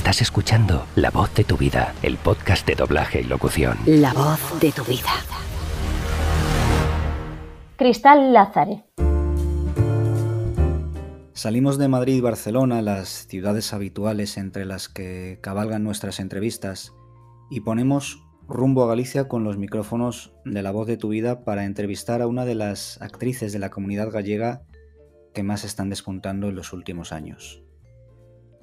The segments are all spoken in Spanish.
Estás escuchando La voz de tu vida, el podcast de doblaje y locución. La voz de tu vida. Cristal Lázare. Salimos de Madrid y Barcelona, las ciudades habituales entre las que cabalgan nuestras entrevistas, y ponemos rumbo a Galicia con los micrófonos de La voz de tu vida para entrevistar a una de las actrices de la comunidad gallega que más están despuntando en los últimos años.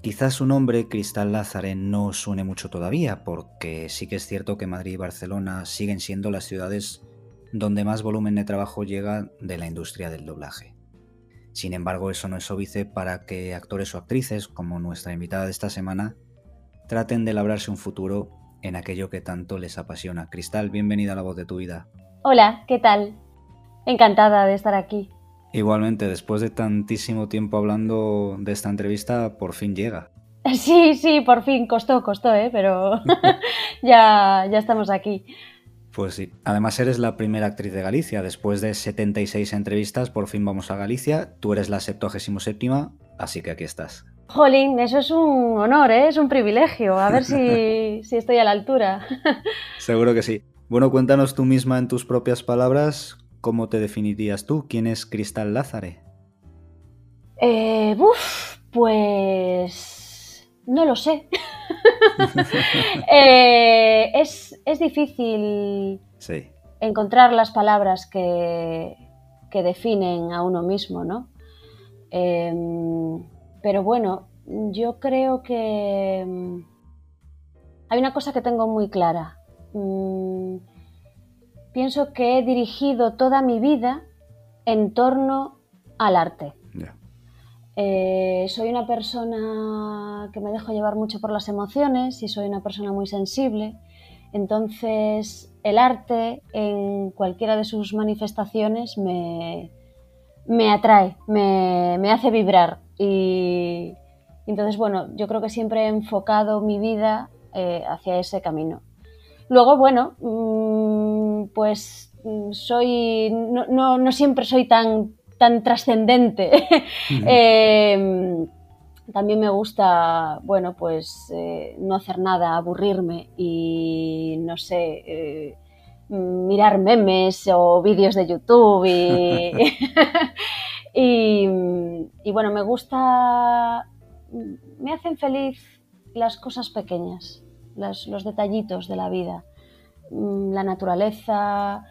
Quizás su nombre, Cristal Lázare, no suene mucho todavía, porque sí que es cierto que Madrid y Barcelona siguen siendo las ciudades donde más volumen de trabajo llega de la industria del doblaje. Sin embargo, eso no es óbice para que actores o actrices, como nuestra invitada de esta semana, traten de labrarse un futuro en aquello que tanto les apasiona. Cristal, bienvenida a la voz de tu vida. Hola, ¿qué tal? Encantada de estar aquí. Igualmente, después de tantísimo tiempo hablando de esta entrevista, por fin llega. Sí, sí, por fin, costó, costó, ¿eh? pero ya, ya estamos aquí. Pues sí, además eres la primera actriz de Galicia. Después de 76 entrevistas, por fin vamos a Galicia. Tú eres la 77, así que aquí estás. Jolín, eso es un honor, ¿eh? es un privilegio. A ver si, si estoy a la altura. Seguro que sí. Bueno, cuéntanos tú misma en tus propias palabras, ¿cómo te definirías tú? ¿Quién es Cristal Lázare? Eh, pues no lo sé. Eh, es, es, difícil sí. encontrar las palabras que, que, definen a uno mismo, ¿no? Eh, pero bueno, yo creo que mm, hay una cosa que tengo muy clara. Mm, pienso que he dirigido toda mi vida en torno al arte. Eh, soy una persona que me dejo llevar mucho por las emociones y soy una persona muy sensible. Entonces, el arte en cualquiera de sus manifestaciones me, me atrae, me, me hace vibrar. Y, entonces, bueno, yo creo que siempre he enfocado mi vida eh, hacia ese camino. Luego, bueno, mm, pues mm, soy, no, no, siempre soy tan, tan trascendente. Em, también me gusta, bueno, pues eh, no hacer nada, aburrirme y, no sé, eh, mirar memes o vídeos de YouTube y, y, bueno, me gusta, me hacen feliz las cosas pequeñas, los detallitos de la vida, mm, la naturaleza,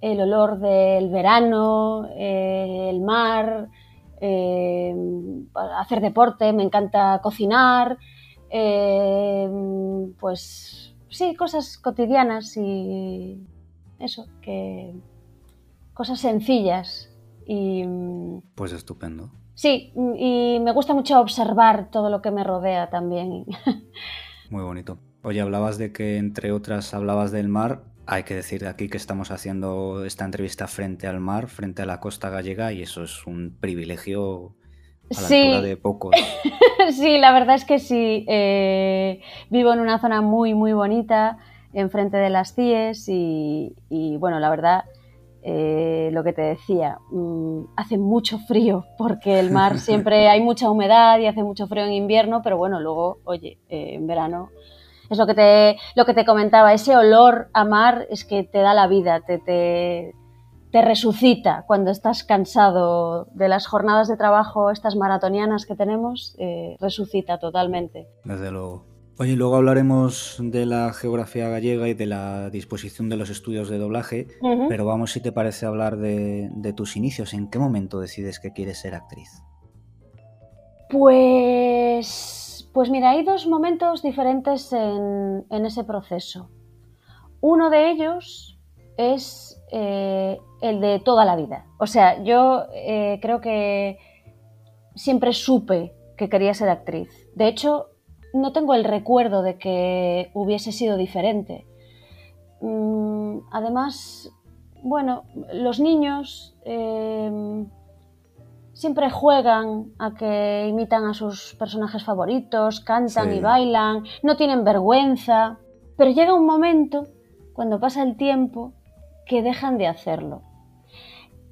el olor del verano, eh, el mar, eh, hacer deporte, me encanta cocinar, eh, pues sí, cosas cotidianas y eso, que cosas sencillas y... Pues estupendo. Sí, y me gusta mucho observar todo lo que me rodea también. Muy bonito. Oye, hablabas de que entre otras hablabas del mar. Hay que decir aquí que estamos haciendo esta entrevista frente al mar, frente a la costa gallega, y eso es un privilegio a la altura de pocos. sí, la verdad es que sí. Eh, vivo en una zona muy, muy bonita, enfrente de las CIES, y, bueno, la verdad, eh, lo que te decía, mm, hace mucho frío, porque el mar siempre hay mucha humedad y hace mucho frío en invierno, pero bueno, luego, oye, eh, en verano es lo que te, lo que te comentaba, ese olor a mar es que te da la vida, te, te, te resucita cuando estás cansado de las jornadas de trabajo, estas maratonianas que tenemos, eh, resucita totalmente. Desde luego. Oye, luego hablaremos de la geografía gallega y de la disposición de los estudios de doblaje, pero vamos, si te parece, hablar de, de tus inicios. ¿En qué momento decides que quieres ser actriz? Pues pues mira, hay dos momentos diferentes en, ese proceso. Uno de ellos es eh, el de toda la vida. O sea, yo eh, creo que siempre supe que quería ser actriz. De hecho, no tengo el recuerdo de que hubiese sido diferente. Mm, además, bueno, los niños eh, siempre juegan a que imitan a sus personajes favoritos, cantan y bailan, no tienen vergüenza, pero llega un momento, cuando pasa el tiempo, que dejan de hacerlo.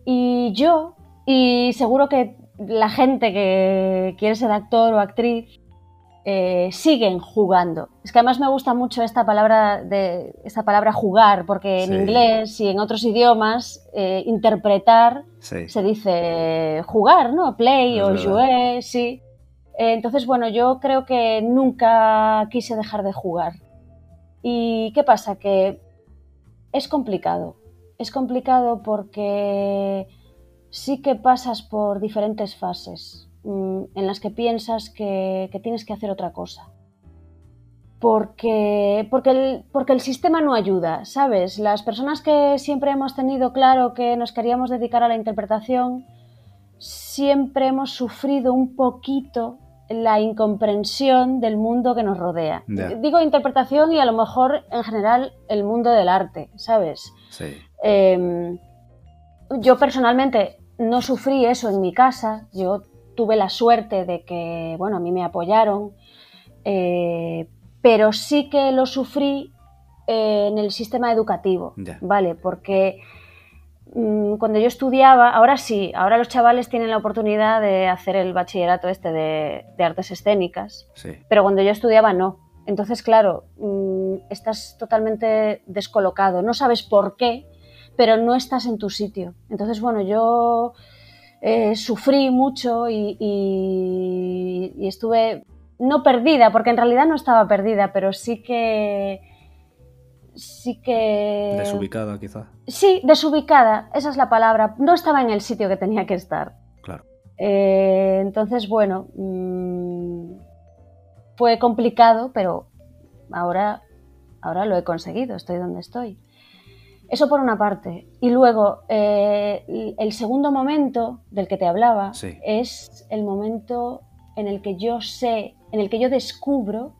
Y yo, y seguro que la gente que quiere ser actor o actriz, eh, siguen jugando. Es que además me gusta mucho esta palabra, de, esta palabra jugar, porque en inglés y en otros idiomas eh, interpretar se dice jugar, ¿no? Play o jouer, sí. Eh, entonces, bueno, yo creo que nunca quise dejar de jugar. ¿Y qué pasa? Que es complicado. Es complicado porque sí que pasas por diferentes fases. Mm, en las que piensas que, tienes que hacer otra cosa. Porque, porque, el, porque el sistema no ayuda, ¿sabes? Las personas que siempre hemos tenido claro que nos queríamos dedicar a la interpretación, siempre hemos sufrido un poquito la incomprensión del mundo que nos rodea. Digo interpretación y a lo mejor en general el mundo del arte, ¿sabes? Sí. Em, yo personalmente no sufrí eso en mi casa, yo tuve la suerte de que, bueno, a mí me apoyaron, eh, pero sí que lo sufrí eh, en el sistema educativo, ¿vale? Porque mm, cuando yo estudiaba, ahora sí, ahora los chavales tienen la oportunidad de hacer el bachillerato este de, artes escénicas, pero cuando yo estudiaba no. Entonces, claro, mm, estás totalmente descolocado, no sabes por qué, pero no estás en tu sitio. Entonces, bueno, yo eh, sufrí mucho y, estuve no perdida, porque en realidad no estaba perdida, pero sí que... Sí que... Desubicada quizá. Sí, desubicada, esa es la palabra. No estaba en el sitio que tenía que estar. Claro. Eh, entonces, bueno, mm, fue complicado, pero ahora, ahora lo he conseguido, estoy donde estoy. Eso por una parte. Y luego, eh, el segundo momento del que te hablaba es el momento en el que yo sé, en el que yo descubro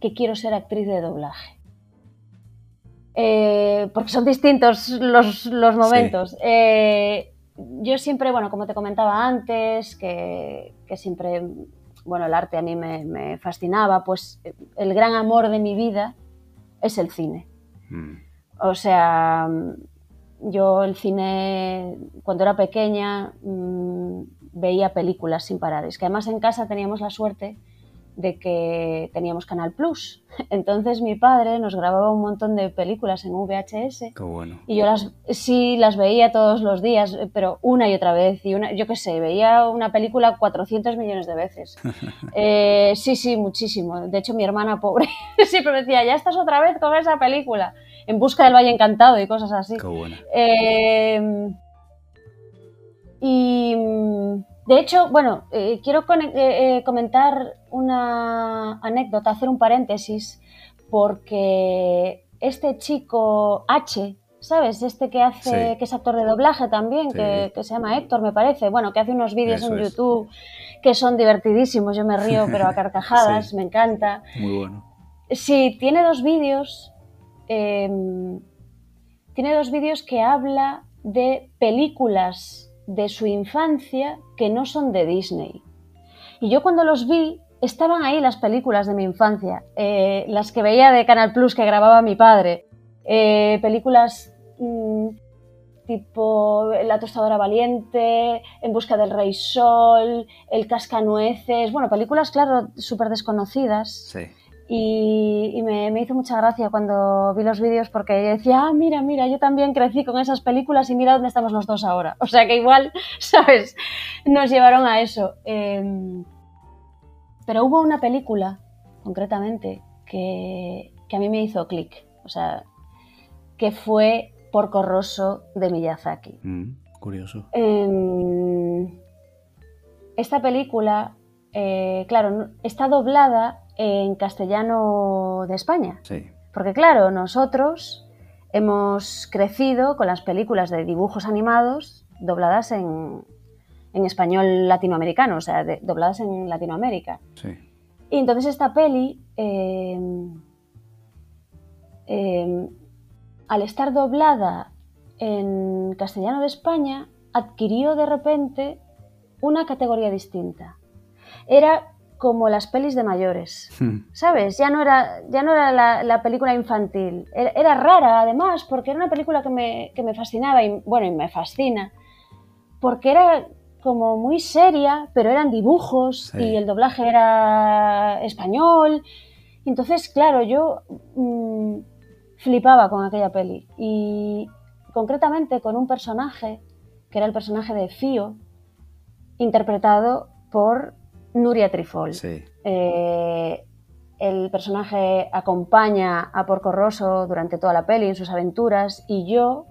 que quiero ser actriz de doblaje. Eh, porque son distintos los, momentos. Eh, yo siempre, bueno, como te comentaba antes, que, siempre, bueno, el arte a mí me, fascinaba, pues el gran amor de mi vida es el cine. Mm. O sea, yo el cine, cuando era pequeña, mm, veía películas sin parar. Es que además en casa teníamos la suerte de que teníamos Canal Plus. Entonces mi padre nos grababa un montón de películas en VHS. Qué bueno. Y yo las sí las veía todos los días, pero una y otra vez. Y una, yo qué sé, veía una película 400 millones de veces. Eh, sí, sí, muchísimo. De hecho, mi hermana pobre siempre me decía, ya estás otra vez con esa película. En busca del Valle Encantado y cosas así. Qué bueno. Eh, y de hecho, bueno, eh, quiero eh, eh, comentar una anécdota, hacer un paréntesis, porque este chico H, ¿sabes? Este que hace, que es actor de doblaje también, que, se llama Héctor, me parece, bueno, que hace unos vídeos en YouTube que son divertidísimos, yo me río, pero a carcajadas, me encanta. Muy bueno. Sí, tiene dos vídeos, em, tiene dos vídeos que habla de películas de su infancia que no son de Disney. Y yo cuando los vi, estaban ahí las películas de mi infancia, eh, las que veía de Canal Plus que grababa mi padre, eh, películas mm, tipo La tostadora valiente, En busca del rey sol, El cascanueces, bueno, películas, claro, súper desconocidas. Sí. Y, me, hizo mucha gracia cuando vi los vídeos porque decía, ah, mira, mira, yo también crecí con esas películas y mira dónde estamos los dos ahora. O sea que igual, ¿sabes? Nos llevaron a eso. Em, pero hubo una película, concretamente, que, a mí me hizo clic. O sea, que fue Porco Rosso de Miyazaki. Mm, curioso. Em, esta película, eh, claro, está doblada en castellano de España. Sí. Porque claro, nosotros hemos crecido con las películas de dibujos animados dobladas en, español latinoamericano, o sea, dobladas en Latinoamérica. Sí. Y entonces esta peli, em, em, al estar doblada en castellano de España, adquirió de repente una categoría distinta. Era como las pelis de mayores, hmm. ¿sabes? Ya no era, ya no era la, película infantil. Era, rara, además, porque era una película que me, fascinaba y, bueno, y me fascina, porque era como muy seria, pero eran dibujos Sí. y el doblaje era español. Entonces, claro, yo mm, flipaba con aquella peli. Y concretamente con un personaje, que era el personaje de Fío, interpretado por Nuria Trifol. Sí. Eh, el personaje acompaña a Porco Rosso durante toda la peli en sus aventuras y yo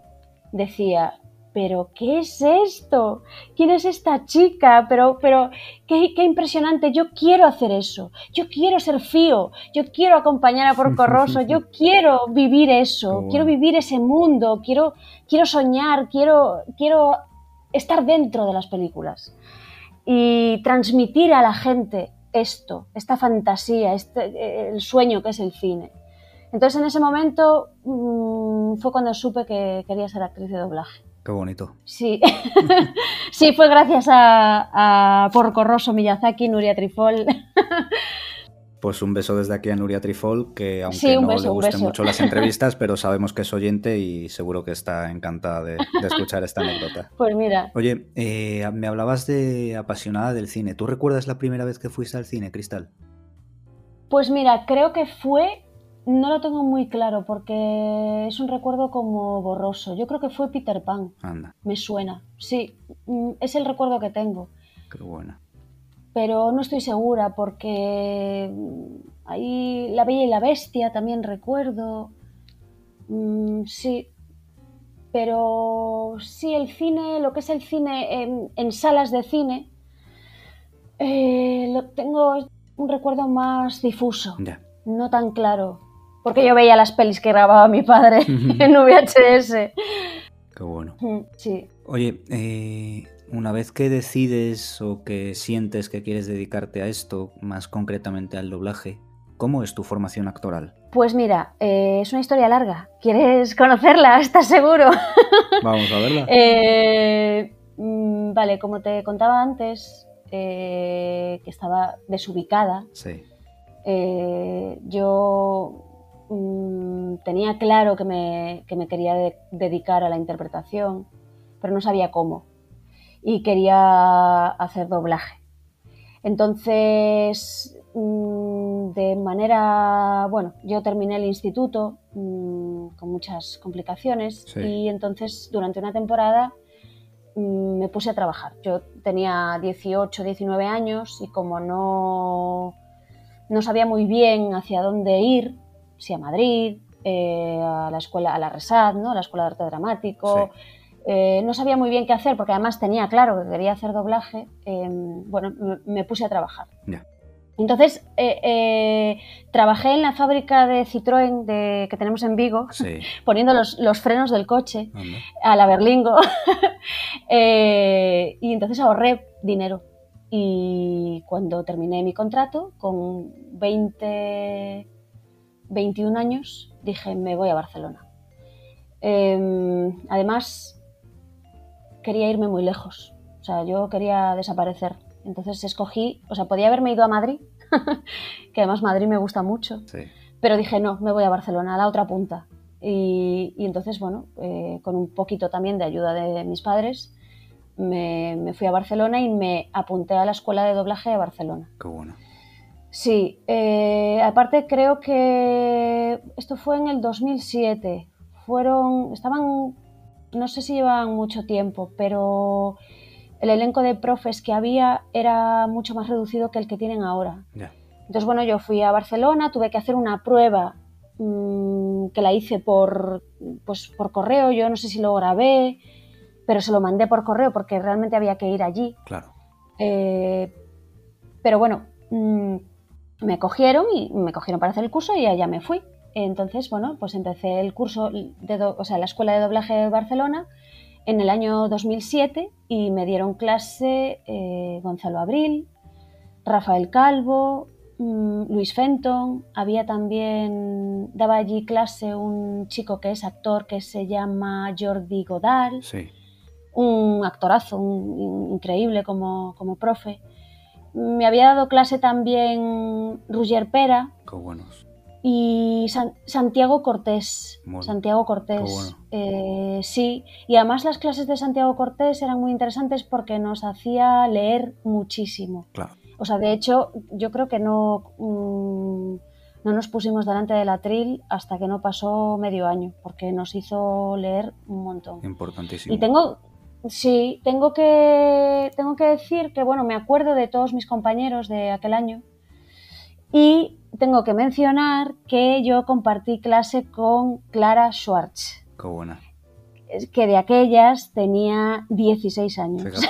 decía, pero ¿qué es esto? ¿Quién es esta chica? Pero, pero qué, qué impresionante, yo quiero hacer eso, yo quiero ser Fío, yo quiero acompañar a Porco Rosso, yo quiero vivir eso, bueno. quiero vivir ese mundo, quiero, quiero soñar, quiero, quiero estar dentro de las películas y transmitir a la gente esto, esta fantasía, este, el sueño que es el cine. Entonces en ese momento mm, fue cuando supe que quería ser actriz de doblaje. Qué bonito. Sí, sí fue gracias a, a Porco Rosso, Miyazaki, Nuria Trifol. Pues un beso desde aquí a Nuria Trifol, que aunque Sí, no beso, le gusten mucho las entrevistas, pero sabemos que es oyente y seguro que está encantada de, de escuchar esta anécdota. Pues mira, Oye, eh, me hablabas de apasionada del cine. ¿Tú recuerdas la primera vez que fuiste al cine, Cristal? pues mira, creo que fue, no lo tengo muy claro porque es un recuerdo como borroso. Yo creo que fue Peter Pan, Anda, me suena. Sí, mm, es el recuerdo que tengo. qué buena. Pero no estoy segura porque mm, ahí La Bella y la Bestia también recuerdo. Mm, sí, pero sí, el cine, lo que es el cine en, en salas de cine, eh, lo tengo un recuerdo más difuso, no tan claro, porque yo veía las pelis que grababa mi padre en VHS. Qué bueno. Mm, Sí. Oye, eh, una vez que decides o que sientes que quieres dedicarte a esto, más concretamente al doblaje, ¿cómo es tu formación actoral? Pues mira, eh, es una historia larga. ¿Quieres conocerla? ¿Estás seguro? Vamos a verla. Eh, mm, vale, como te contaba antes, eh, que estaba desubicada, Sí, eh, yo mm, tenía claro que me, que me quería de- dedicar a la interpretación, pero no sabía cómo. Y quería hacer doblaje. Entonces, mm, de manera, bueno, yo terminé el instituto mm, con muchas complicaciones Sí. y entonces durante una temporada mm, me puse a trabajar. Yo tenía 18, 19 años y como no, no sabía muy bien hacia dónde ir, si a Madrid, eh, a la escuela, a la RESAD, ¿no? a la Escuela de Arte Dramático, eh, no sabía muy bien qué hacer porque además tenía claro que quería hacer doblaje, eh, bueno, me, me puse a trabajar. Entonces, eh, trabajé en la fábrica de Citroën de, que tenemos en Vigo, sí. poniendo los, los frenos del coche a la Berlingo. Y entonces ahorré dinero. Y cuando terminé mi contrato, con 20, 21 años, dije, me voy a Barcelona. Eh, además, quería irme muy lejos. O sea, yo quería desaparecer. Entonces escogí, o sea, podía haberme ido a Madrid, que además Madrid me gusta mucho, Sí. pero dije, no, me voy a Barcelona, a la otra punta. Y, y entonces, bueno, eh, con un poquito también de ayuda de mis padres, me, me fui a Barcelona y me apunté a la escuela de doblaje de Barcelona. Qué bueno. Sí, eh, aparte creo que esto fue en el 2007. Fueron, estaban, no sé si llevaban mucho tiempo, pero el elenco de profes que había era mucho más reducido que el que tienen ahora. Entonces, bueno, yo fui a Barcelona, tuve que hacer una prueba mmm, que la hice por, pues, por correo, yo no sé si lo grabé, pero se lo mandé por correo porque realmente había que ir allí. Claro. Eh, pero bueno, mmm, me cogieron y me cogieron para hacer el curso y allá me fui. Entonces, bueno, pues empecé el curso, de do, o sea, la Escuela de Doblaje de Barcelona en el año 2007 y me dieron clase eh, Gonzalo Abril, Rafael Calvo, mmm, Luis Fenton, había también, daba allí clase un chico que es actor que se llama Jordi Godal, Sí. un actorazo un, un, increíble como, como profe. Me había dado clase también Roger Pera, Qué buenos. Y Santiago Cortés. Santiago Cortés. Eh, sí, y además las clases de Santiago Cortés eran muy interesantes porque nos hacía leer muchísimo. Claro. O sea, de hecho, yo creo que no, mm, no nos pusimos delante del atril hasta que no pasó medio año, porque nos hizo leer un montón. Importantísimo. Y tengo, sí, tengo que, tengo que decir que, bueno, me acuerdo de todos mis compañeros de aquel año y tengo que mencionar que yo compartí clase con Clara Schwartz. Qué buena. Que de aquellas tenía 16 años.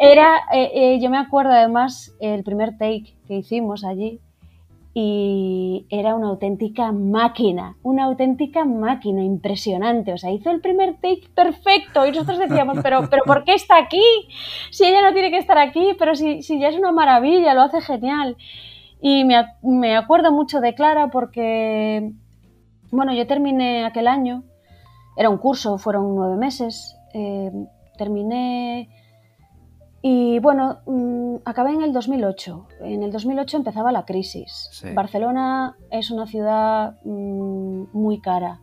Era, eh, eh, yo me acuerdo además el primer take que hicimos allí y era una auténtica máquina, una auténtica máquina impresionante. O sea, hizo el primer take perfecto y nosotros decíamos, pero, pero ¿por qué está aquí? Si ella no tiene que estar aquí, pero si, si ya es una maravilla, lo hace genial. Y me, acuerdo mucho de Clara porque, bueno, yo terminé aquel año, era un curso, fueron nueve meses, eh, terminé y bueno, mm, acabé en el 2008. En el 2008 empezaba la crisis. Barcelona es una ciudad mm, muy cara.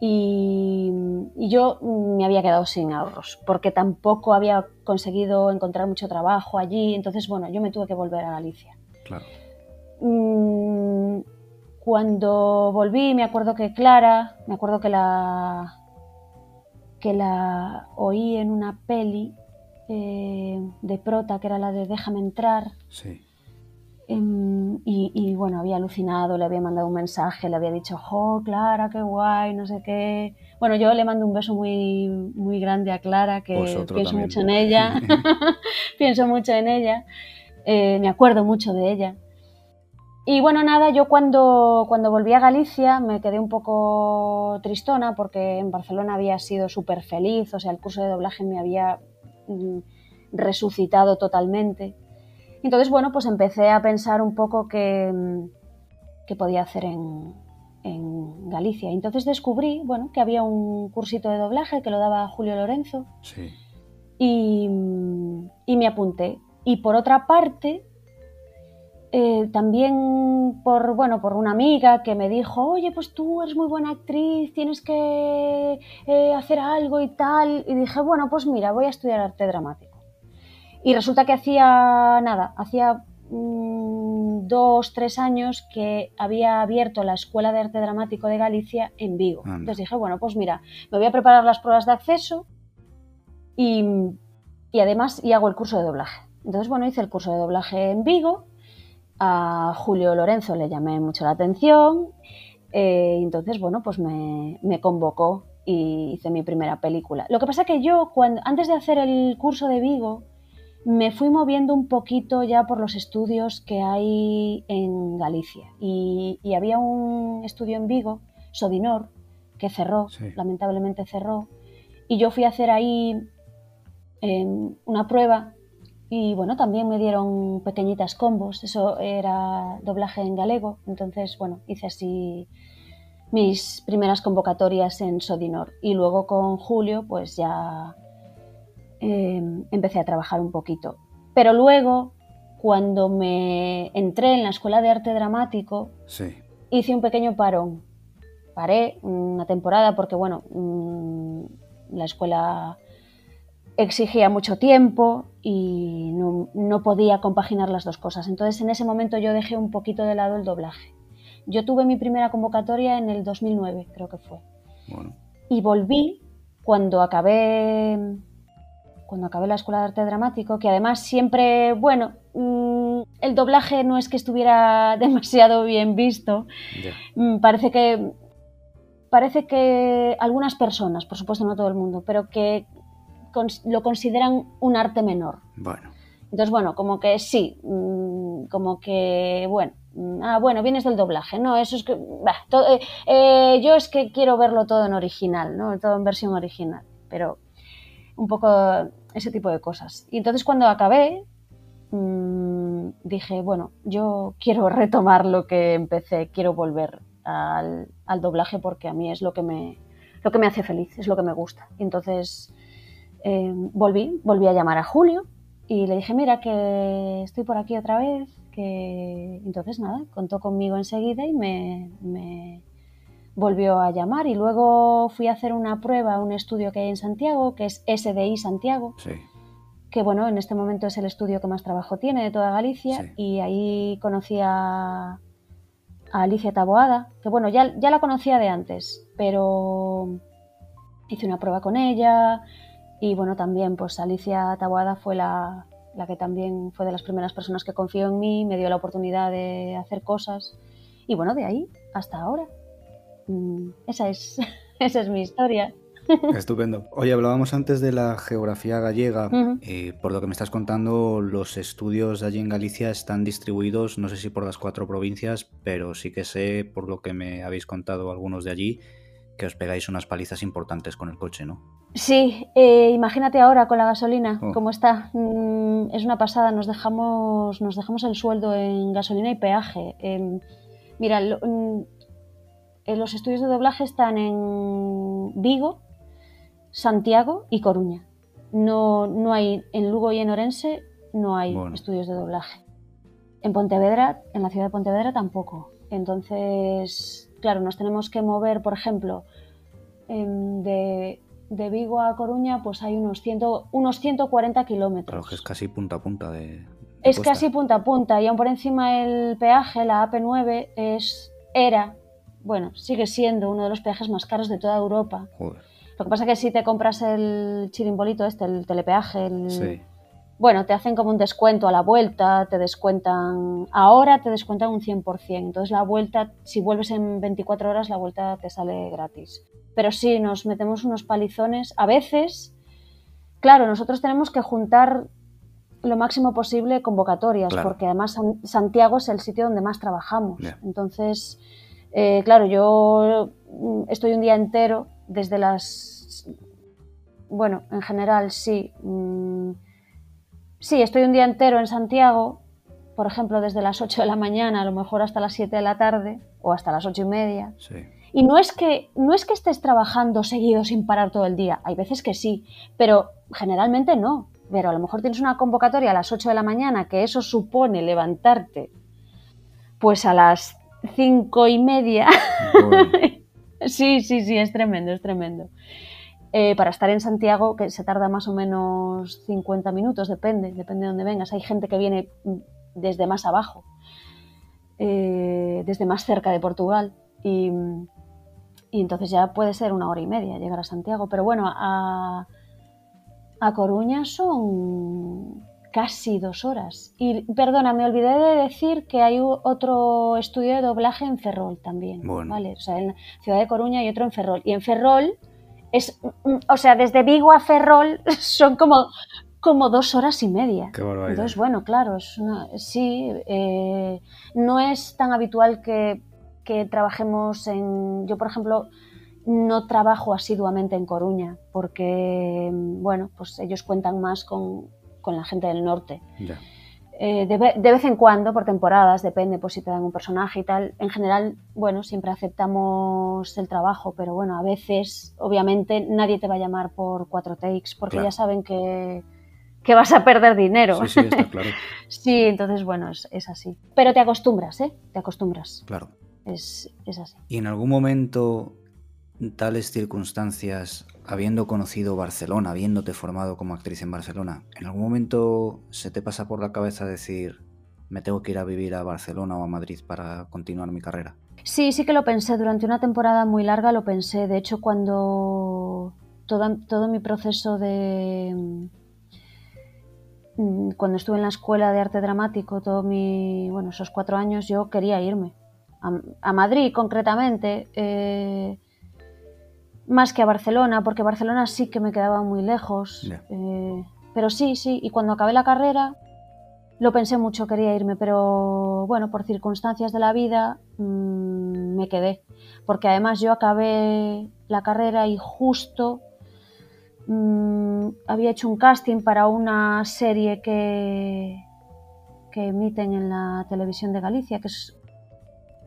Y, y, yo me había quedado sin ahorros, porque tampoco había conseguido encontrar mucho trabajo allí. Entonces, bueno, yo me tuve que volver a Galicia. Claro. Mm, cuando volví, me acuerdo que Clara, me acuerdo que la que la oí en una peli eh, de prota, que era la de Déjame entrar. Sí. Em, y, bueno, había alucinado, le había mandado un mensaje, le había dicho, ¡oh, Clara, qué guay! No sé qué. Bueno, yo le mando un beso muy, muy grande a Clara, que pienso mucho en ella. pienso mucho en ella. Eh, me acuerdo mucho de ella. Y bueno, nada, yo cuando, cuando volví a Galicia me quedé un poco tristona porque en Barcelona había sido súper feliz, o sea, el curso de doblaje me había mm, resucitado totalmente. Entonces, bueno, pues empecé a pensar un poco qué, mm, podía hacer en, en, Galicia. Entonces descubrí, bueno, que había un cursito de doblaje que lo daba Julio Lorenzo. Sí. Y, y me apunté. Y por otra parte, eh, también por, bueno, por una amiga que me dijo, oye, pues tú eres muy buena actriz, tienes que eh, hacer algo y tal. Y dije, bueno, pues mira, voy a estudiar arte dramático. Y resulta que hacía nada, hacía mm, dos, tres años que había abierto la Escuela de Arte Dramático de Galicia en Vigo. Entonces dije, bueno, pues mira, me voy a preparar las pruebas de acceso y, y además y hago el curso de doblaje. Entonces, bueno, hice el curso de doblaje en Vigo a Julio Lorenzo le llamé mucho la atención, eh, entonces, bueno, pues me, convocó y hice mi primera película. Lo que pasa que yo, cuando, antes de hacer el curso de Vigo, me fui moviendo un poquito ya por los estudios que hay en Galicia. Y, había un estudio en Vigo, Sodinor, que cerró, lamentablemente cerró. Y yo fui a hacer ahí eh, una prueba y bueno, también me dieron pequeñitas combos, eso era doblaje en galego, entonces bueno, hice así mis primeras convocatorias en Sodinor. Y luego con Julio pues ya em, empecé a trabajar un poquito. Pero luego, cuando me entré en la Escuela de Arte Dramático, hice un pequeño parón. Paré una temporada porque bueno, mm, la escuela exigía mucho tiempo y no, podía compaginar las dos cosas. Entonces en ese momento yo dejé un poquito de lado el doblaje. Yo tuve mi primera convocatoria en el 2009, creo que fue. Y volví cuando acabé cuando acabé la escuela de arte dramático, que además siempre, bueno, mm, el doblaje no es que estuviera demasiado bien visto. Mm, parece que parece que algunas personas, por supuesto no todo el mundo, pero que lo consideran un arte menor. Bueno. Entonces, bueno, como que sí, mm, como que, bueno, mm, ah, bueno, vienes del doblaje, no, eso es que, eh, eh, yo es que quiero verlo todo en original, ¿no? Todo en versión original, pero un poco ese tipo de cosas. Y entonces cuando acabé, mm, dije, bueno, yo quiero retomar lo que empecé, quiero volver al, al, doblaje porque a mí es lo que me, lo que me hace feliz, es lo que me gusta. Y entonces Em, volví, volví a llamar a Julio y le dije, mira, que estoy por aquí otra vez, que entonces nada, contó conmigo enseguida y me, me volvió a llamar y luego fui a hacer una prueba, un estudio que hay en Santiago, que es SDI Santiago, Sí. que bueno, en este momento es el estudio que más trabajo tiene de toda Galicia Sí. y ahí conocí a, a Alicia Taboada, que bueno, ya, ya la conocía de antes, pero hice una prueba con ella y bueno, también pues Alicia Taboada fue la, la que también fue de las primeras personas que confió en mí, me dio la oportunidad de hacer cosas y bueno, de ahí hasta ahora. Mm, Esa es, esa es mi historia. Estupendo. Oye, hablábamos antes de la geografía gallega. Ujú. y por lo que me estás contando, los estudios allí en Galicia están distribuidos, no sé si por las cuatro provincias, pero sí que sé, por lo que me habéis contado algunos de allí, que os pegáis unas palizas importantes con el coche, ¿no? Sí, eh, imagínate ahora con la gasolina, Oh. cómo está. Mm, es una pasada, nos dejamos, nos dejamos el sueldo en gasolina y peaje. Em, mira, lo- mm, eh, los estudios de doblaje están en Vigo, Santiago y Coruña. No, no hay, en Lugo y en Orense no hay Bueno. estudios de doblaje. En Pontevedra, en la ciudad de Pontevedra tampoco. Entonces, claro, nos tenemos que mover, por ejemplo, em, de, de Vigo a Coruña, pues hay unos, 100 unos 140 kilómetros. Claro que es casi punta a punta de. de Es costa. casi punta a punta y aún por encima el peaje, la AP9, es, era, bueno, sigue siendo uno de los peajes más caros de toda Europa. Joder. Lo que pasa que si te compras el chirimbolito este, el telepeaje, el- Sí. Bueno, te hacen como un descuento a la vuelta, te descuentan, ahora te descuentan un 100%, entonces la vuelta, si vuelves en 24 horas, la vuelta te sale gratis. Pero sí, nos metemos unos palizones, a veces, claro, nosotros tenemos que juntar lo máximo posible convocatorias, Claro. porque además San- Santiago es el sitio donde más trabajamos. Entonces, eh, claro, yo mm, estoy un día entero desde las... Bueno, en general sí. mm, Sí, estoy un día entero en Santiago, por ejemplo, desde las 8 de la mañana, a lo mejor hasta las 7 de la tarde o hasta las 8 y media. Sí. Y no es que no es que estés trabajando seguido sin parar todo el día, hay veces que sí, pero generalmente no. Pero a lo mejor tienes una convocatoria a las 8 de la mañana, que eso supone levantarte pues a las 5 y media. Sí, sí, sí, es tremendo, es tremendo. Eh, para estar en Santiago, que se tarda más o menos 50 minutos, depende, depende de dónde vengas. Hay gente que viene mm, desde más abajo, eh, desde más cerca de Portugal, y, y entonces ya puede ser una hora y media llegar a Santiago. Pero bueno, a, a Coruña son casi dos horas. Y perdona, me olvidé de decir que hay otro estudio de doblaje en Ferrol también. Bueno. ¿vale? O sea, en la ciudad de Coruña y otro en Ferrol. Y en Ferrol es, mm, o sea, desde Vigo a Ferrol son como, como dos horas y media. Qué barbaridad. Entonces, bueno, claro, es una- sí, eh, no es tan habitual que, que trabajemos en... Yo, por ejemplo, no trabajo asiduamente en Coruña porque, bueno, pues ellos cuentan más con, con la gente del norte. Ya. Eh, de, de vez en cuando, por temporadas, depende, pues si te dan un personaje y tal. En general, bueno, siempre aceptamos el trabajo, pero bueno, a veces, obviamente, nadie te va a llamar por cuatro takes porque Claro. ya saben que, que vas a perder dinero. Sí, sí, está claro. Sí, entonces, bueno, es, es así. Pero te acostumbras, ¿eh? Te acostumbras. Claro. Es, es así. ¿Y en algún momento, tales circunstancias, habiendo conocido Barcelona, habiéndote formado como actriz en Barcelona, en algún momento se te pasa por la cabeza decir, me tengo que ir a vivir a Barcelona o a Madrid para continuar mi carrera? Sí, sí que lo pensé. Durante una temporada muy larga lo pensé. De hecho, cuando toda- todo mi proceso de... mm, Cuando estuve en la escuela de arte dramático, todo mi, bueno, esos cuatro años, yo quería irme a, a Madrid concretamente, eh, más que a Barcelona, porque Barcelona sí que me quedaba muy lejos. Eh, pero sí, sí, y cuando acabé la carrera, lo pensé mucho, quería irme, pero bueno, por circunstancias de la vida mm, me quedé. Porque además yo acabé la carrera y justo mm, había hecho un casting para una serie que, que emiten en la televisión de Galicia, que es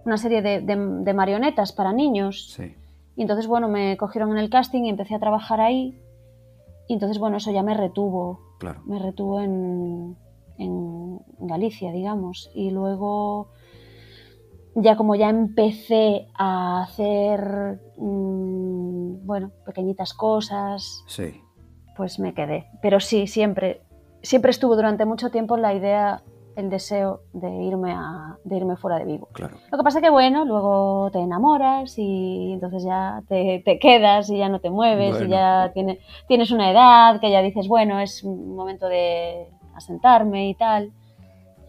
una serie de, de- de marionetas para niños. Sí. Y entonces, bueno, me cogieron en el casting y empecé a trabajar ahí. Y entonces, bueno, eso ya me retuvo Claro. me retuvo en, en Galicia, digamos. Y luego, ya como ya empecé a hacer, mm, bueno, pequeñitas cosas, Sí. pues me quedé. Pero sí, siempre, siempre estuvo durante mucho tiempo la idea, el deseo de irme, a, de irme fuera de Vigo. Claro. Lo que pasa que, bueno, luego te enamoras y entonces ya te, te quedas y ya no te mueves Bueno. y ya tiene- tienes una edad que ya dices, bueno, es un momento de asentarme y tal.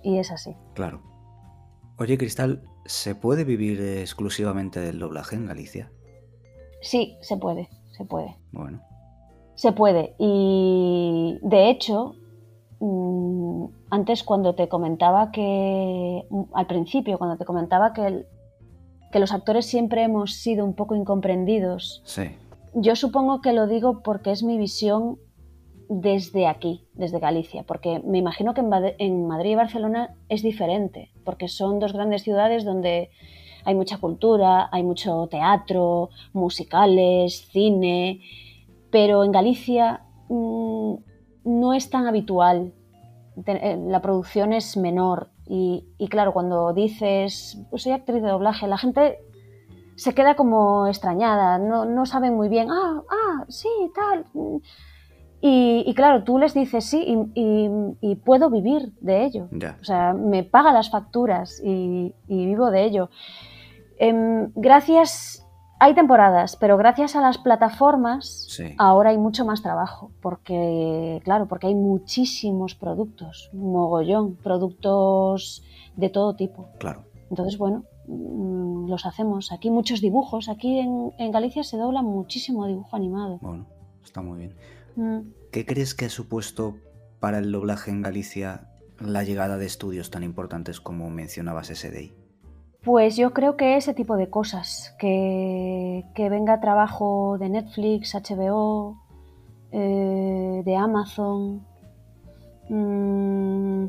Y es así. Claro. Oye, Cristal, ¿se puede vivir exclusivamente del doblaje en Galicia? Sí, se puede, se puede. Bueno, Se puede. Y de hecho, antes cuando te comentaba que, mm, al principio, cuando te comentaba que, el- que los actores siempre hemos sido un poco incomprendidos, sí, yo supongo que lo digo porque es mi visión desde aquí, desde Galicia, porque me imagino que en Madrid y Barcelona es diferente, porque son dos grandes ciudades donde hay mucha cultura, hay mucho teatro, musicales, cine, pero en Galicia mm, no es tan habitual, eh, la producción es menor y, y claro, cuando dices, pues soy actriz de doblaje, la gente se queda como extrañada, no, no saben muy bien, ah, ah, sí, tal. Y, y claro, tú les dices sí y, y- y puedo vivir de ello. O sea, me paga las facturas y, y vivo de ello. Em, gracias, hay temporadas, pero gracias a las plataformas Sí. ahora hay mucho más trabajo, porque, claro, porque hay muchísimos productos, mogollón, productos de todo tipo. Claro. Entonces, bueno, mm, los hacemos. Aquí muchos dibujos, aquí en, en Galicia se dobla muchísimo dibujo animado. Bueno, está muy bien. Mm. ¿Qué crees que ha supuesto para el doblaje en Galicia la llegada de estudios tan importantes como mencionabas SDI? Pues yo creo que ese tipo de cosas, que, que venga trabajo de Netflix, HBO, eh, de Amazon, mm,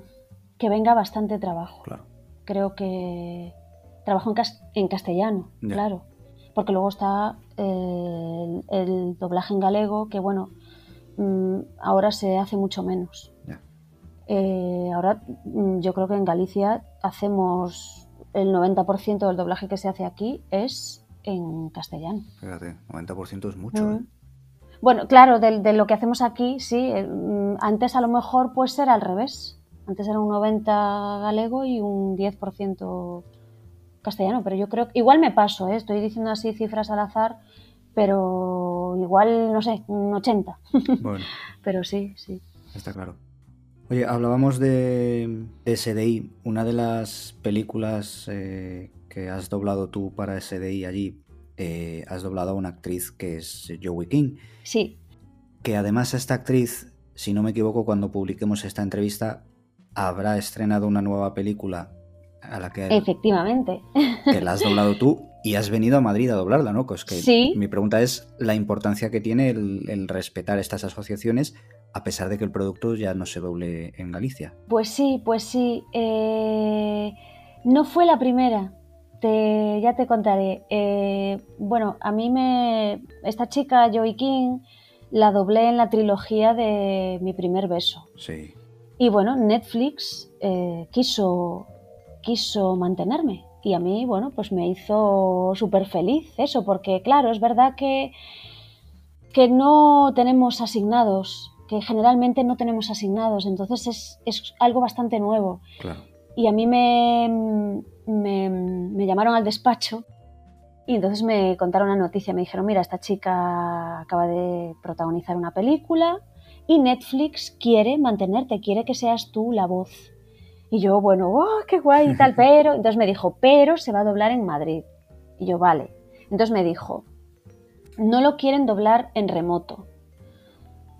que venga bastante trabajo. Claro. Creo que trabajo en, cas- en castellano, claro, porque luego está el, el doblaje en galego, que bueno, mm, ahora se hace mucho menos. Eh, ahora mm, yo creo que en Galicia hacemos el 90% del doblaje que se hace aquí es en castellano. Fíjate, 90% es mucho. Mm. ¿eh? Bueno, claro, de, de lo que hacemos aquí, sí. eh, mm, Antes a lo mejor pues era al revés. Antes era un 90 galego y un 10% castellano, pero yo creo que igual me paso, ¿eh? estoy diciendo así cifras al azar, pero igual, no sé, un 80. Bueno, Pero sí, sí. está claro. Oye, hablábamos de, de SDI. Una de las películas eh, que has doblado tú para SDI allí, eh, has doblado a una actriz que es Joey King. Sí, que además esta actriz, si no me equivoco, cuando publiquemos esta entrevista, habrá estrenado una nueva película a la que, efectivamente. que la has doblado tú y has venido a Madrid a doblarla, ¿no? Pues que Sí. mi pregunta es la importancia que tiene el, el respetar estas asociaciones a pesar de que el producto ya no se doble en Galicia. Pues sí, pues sí. eh, no fue la primera. Te- ya te contaré. Eh, bueno, a mí me. Esta chica, Joey King, la doblé en la trilogía de Mi primer beso. Sí. Y bueno, Netflix eh, quiso, quiso mantenerme. Y a mí, bueno, pues me hizo súper feliz eso, porque claro, es verdad que, que no tenemos asignados, que generalmente no tenemos asignados, entonces es, es algo bastante nuevo. Claro. Y a mí me, me, me llamaron al despacho y entonces me contaron una noticia, me dijeron, mira, esta chica acaba de protagonizar una película y Netflix quiere mantenerte, quiere que seas tú la voz. Y yo, bueno, ¡oh, qué guay y tal! Pero, entonces me dijo, pero se va a doblar en Madrid. Y yo, vale. Entonces me dijo, no lo quieren doblar en remoto,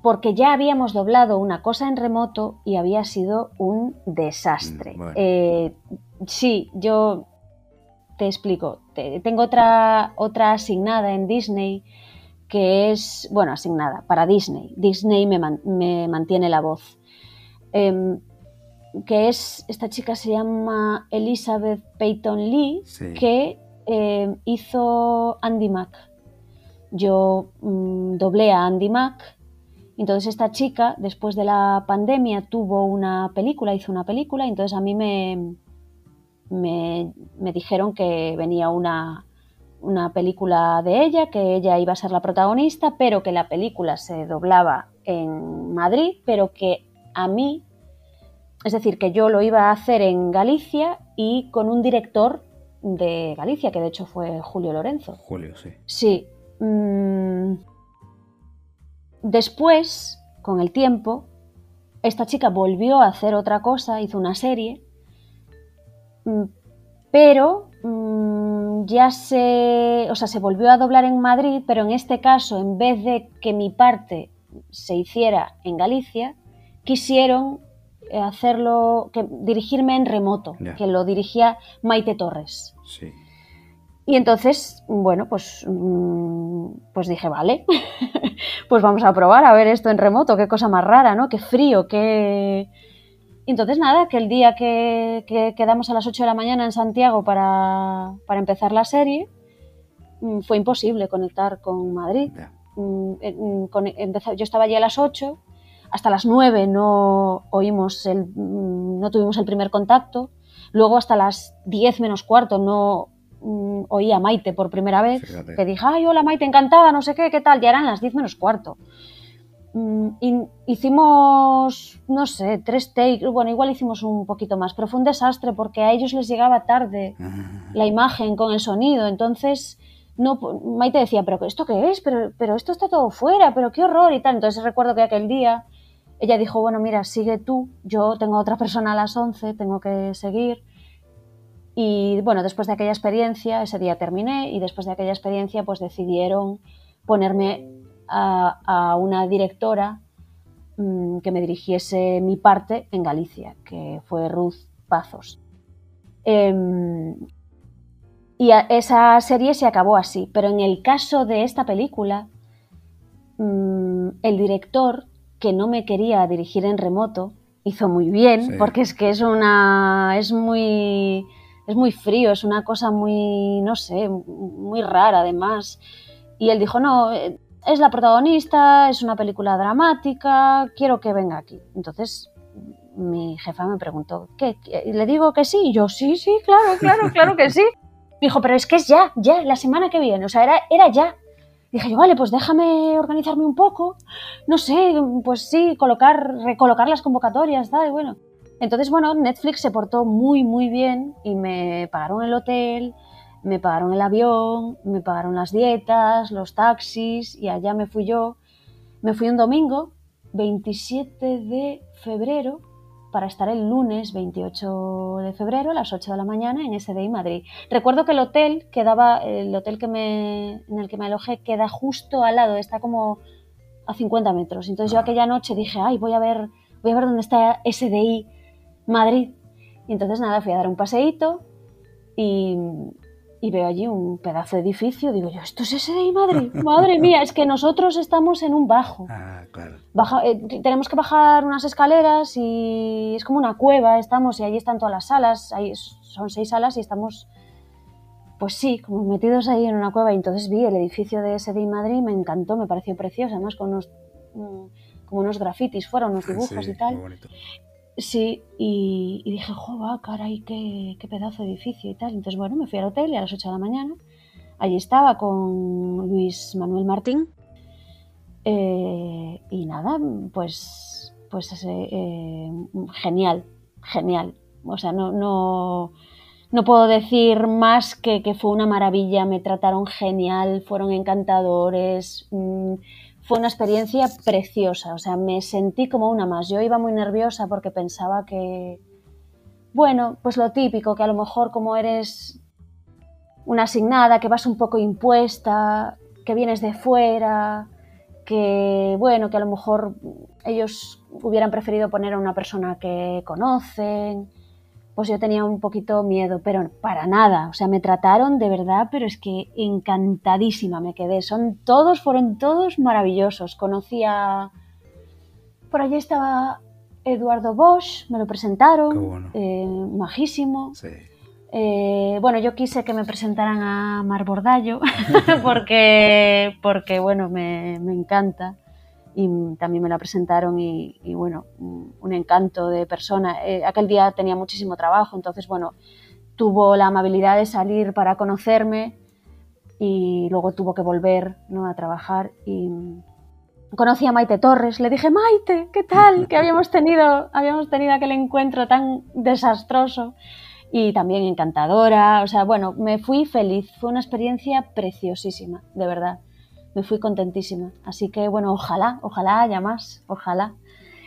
porque ya habíamos doblado una cosa en remoto y había sido un desastre. Mm, bueno. Eh, sí, yo te explico. Te- tengo otra, otra asignada en Disney que es, bueno, asignada para Disney. Disney me, man- me mantiene la voz. Em, que es, esta chica se llama Elizabeth Peyton Lee, Sí. que eh, hizo Andy Mack. Yo mm, doblé a Andy Mack Entonces esta chica, después de la pandemia, tuvo una película, hizo una película, entonces a mí me, me, dijeron que venía una, una película de ella, que ella iba a ser la protagonista, pero que la película se doblaba en Madrid, pero que a mí, es decir, que yo lo iba a hacer en Galicia y con un director de Galicia, que de hecho fue Julio Lorenzo. Julio, sí. Sí. Mm, después, con el tiempo, esta chica volvió a hacer otra cosa, hizo una serie, mm, pero mm, ya se, o sea, se volvió a doblar en Madrid, pero en este caso, en vez de que mi parte se hiciera en Galicia, quisieron hacerlo, que, dirigirme en remoto, que lo dirigía Maite Torres. Sí. Y entonces, bueno, pues, mm, pues dije, vale, pues vamos a probar a ver esto en remoto, qué cosa más rara, ¿no? Qué frío, qué... entonces nada, que el día que, quedamos a las 8 de la mañana en Santiago para, empezar la serie, mm, fue imposible conectar con Madrid. Mm, eh, yo estaba allí a las 8 hasta las 9 no oímos el, mm, no tuvimos el primer contacto. Luego hasta las 10 menos cuarto no mm, oí a Maite por primera vez. Que dije, ay, hola Maite, encantada, no sé qué, qué tal. Ya eran las 10 menos cuarto. Mm, hicimos, no sé, tres takes, bueno, igual hicimos un poquito más, pero fue un desastre porque a ellos les llegaba tarde la imagen con el sonido. Entonces, no, Maite decía, pero ¿esto qué es? Pero, pero esto está todo fuera, pero qué horror y tal. Entonces recuerdo que aquel día ella dijo, bueno, mira, sigue tú, yo tengo otra persona a las 11, tengo que seguir. Y bueno, después de aquella experiencia, ese día terminé y después de aquella experiencia pues decidieron ponerme a, una directora mm, que me dirigiese mi parte en Galicia, que fue Ruth Pazos. Em, y esa serie se acabó así, pero en el caso de esta película, mm, el director que no me quería dirigir en remoto, hizo muy bien, porque es que es una. es muy. es muy frío, es una cosa muy. no sé, muy rara además. Y él dijo, no, es la protagonista, es una película dramática, quiero que venga aquí. Entonces mi jefa me preguntó, ¿qué? ¿Le digo que sí? Y yo, sí, sí, claro, claro, claro que sí. Me dijo, pero es que es ya, ya, la semana que viene, o sea, era, era ya. Dije yo, vale, pues déjame organizarme un poco, no sé, pues sí, colocar, recolocar las convocatorias, tal, y bueno. Entonces, bueno, Netflix se portó muy, muy bien y me pagaron el hotel, me pagaron el avión, me pagaron las dietas, los taxis y allá me fui yo. Me fui un domingo, 27 de febrero, para estar el lunes 28 de febrero a las 8 de la mañana en SDI Madrid. Recuerdo que el hotel quedaba, el hotel que me, en el que me alojé queda justo al lado, está como a 50 metros. Entonces yo ah. aquella noche dije, ay, voy a ver, voy a ver dónde está SDI Madrid. Y entonces nada, fui a dar un paseíto y, y veo allí un pedazo de edificio. Digo yo, ¿esto es SDI Madrid? Madre mía, es que nosotros estamos en un bajo. Ah, claro. Eh, tenemos que bajar unas escaleras y es como una cueva, estamos y allí están todas las salas. son seis salas y estamos, pues sí, como metidos ahí en una cueva. Y entonces vi el edificio de SDI Madrid, me encantó, me pareció precioso, además con unos, mm, como unos grafitis fueron unos dibujos y tal. Sí, y, dije, jo, va, caray, qué, qué, pedazo de edificio y tal. Entonces, bueno, me fui al hotel y a las 8 de la mañana, allí estaba con Luis Manuel Martín. Eh, y nada, pues, pues eh, genial, genial. O sea, no, no, no puedo decir más que que fue una maravilla, me trataron genial, fueron encantadores. Mm, fue una experiencia preciosa, o sea, me sentí como una más. Yo iba muy nerviosa porque pensaba que, bueno, pues lo típico, que a lo mejor como eres una asignada, que vas un poco impuesta, que vienes de fuera, que, bueno, que a lo mejor ellos hubieran preferido poner a una persona que conocen, pues yo tenía un poquito miedo, pero para nada, o sea, me trataron de verdad, pero es que encantadísima me quedé, son todos, fueron todos maravillosos, conocía, por allí estaba Eduardo Bosch, me lo presentaron, eh, majísimo. Eh, bueno, yo quise que me presentaran a Mar Bordallo porque, porque bueno, me, me encanta y también me la presentaron y, bueno, un encanto de persona. Eh, aquel día tenía muchísimo trabajo, entonces bueno, tuvo la amabilidad de salir para conocerme y luego tuvo que volver ¿no? a trabajar y conocí a Maite Torres, le dije, Maite, ¿qué tal? Que habíamos tenido, habíamos tenido aquel encuentro tan desastroso y también encantadora, o sea, bueno, me fui feliz, fue una experiencia preciosísima, de verdad me fui contentísima. Así que bueno, ojalá, ojalá haya más, ojalá.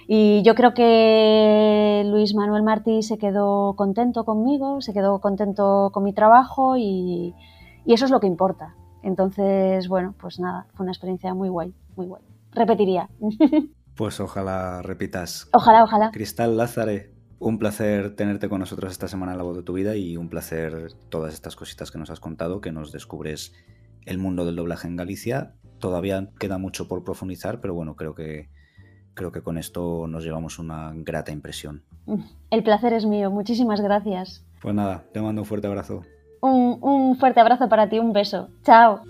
Y yo creo que Luis Manuel Martí se quedó contento conmigo, se quedó contento con mi trabajo y, eso es lo que importa. Entonces, bueno, pues nada, fue una experiencia muy guay, muy guay. Repetiría. Pues ojalá repitas. Ojalá, ojalá. Cristal Lázare, un placer tenerte con nosotros esta semana en La Voz de tu Vida y un placer todas estas cositas que nos has contado, que nos descubres el mundo del doblaje en Galicia. Todavía queda mucho por profundizar, pero bueno, creo que, creo que con esto nos llevamos una grata impresión. El placer es mío, muchísimas gracias. Pues nada, te mando un fuerte abrazo. Un, un fuerte abrazo para ti, un beso. Chao.